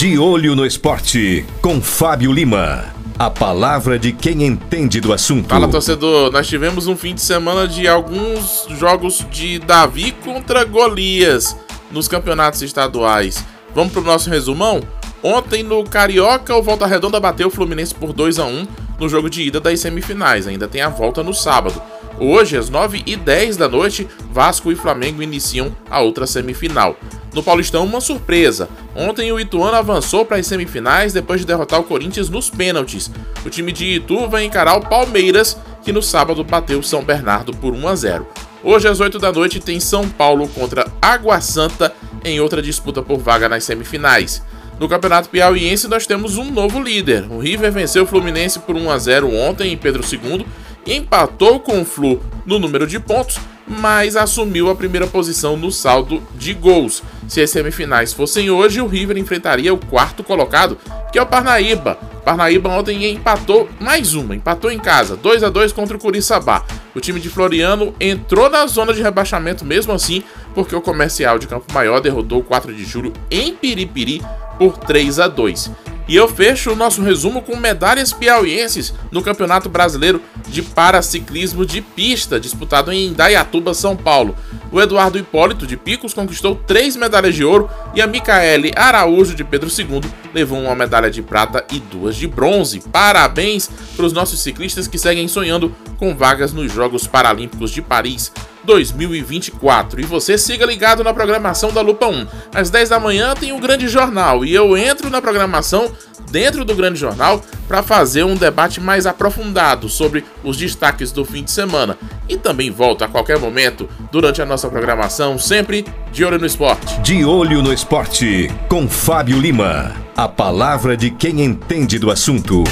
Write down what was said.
De olho no esporte, com Fábio Lima. A palavra de quem entende do assunto. Fala, torcedor. Nós tivemos um fim de semana de alguns jogos de Davi contra Golias nos campeonatos estaduais. Vamos pro nosso resumão? Ontem no Carioca, o Volta Redonda bateu o Fluminense por 2 a 1 no jogo de ida das semifinais. Ainda tem a volta no sábado. Hoje, às 9h10 da noite, Vasco e Flamengo iniciam a outra semifinal. No Paulistão, uma surpresa. Ontem o Ituano avançou para as semifinais depois de derrotar o Corinthians nos pênaltis. O time de Itu vai encarar o Palmeiras, que no sábado bateu o São Bernardo por 1 a 0. Hoje às 8 da noite tem São Paulo contra Água Santa em outra disputa por vaga nas semifinais. No Campeonato Piauiense nós temos um novo líder. O River venceu o Fluminense por 1 a 0 ontem em Pedro II e empatou com o Flu no número de pontos, mas assumiu a primeira posição no saldo de gols. Se as semifinais fossem hoje, o River enfrentaria o quarto colocado, que é o Parnaíba. Parnaíba ontem empatou mais uma, empatou em casa, 2 a 2 contra o Curiçabá. O time de Floriano entrou na zona de rebaixamento mesmo assim, porque o comercial de Campo Maior derrotou o 4 de julho em Piripiri por 3 a 2. E eu fecho o nosso resumo com medalhas piauienses no Campeonato Brasileiro de Paraciclismo de Pista, disputado em Indaiatuba, São Paulo. O Eduardo Hipólito de Picos conquistou três medalhas de ouro e a Micaele Araújo de Pedro II levou uma medalha de prata e duas de bronze. Parabéns para os nossos ciclistas que seguem sonhando com vagas nos Jogos Paralímpicos de Paris 2024. E você siga ligado na programação da Lupa 1. Às 10 da manhã tem o Grande Jornal e eu entro na programação dentro do Grande Jornal para fazer um debate mais aprofundado sobre os destaques do fim de semana. E também volto a qualquer momento durante a nossa programação, sempre de olho no esporte. De olho no esporte, com Fábio Lima. A palavra de quem entende do assunto.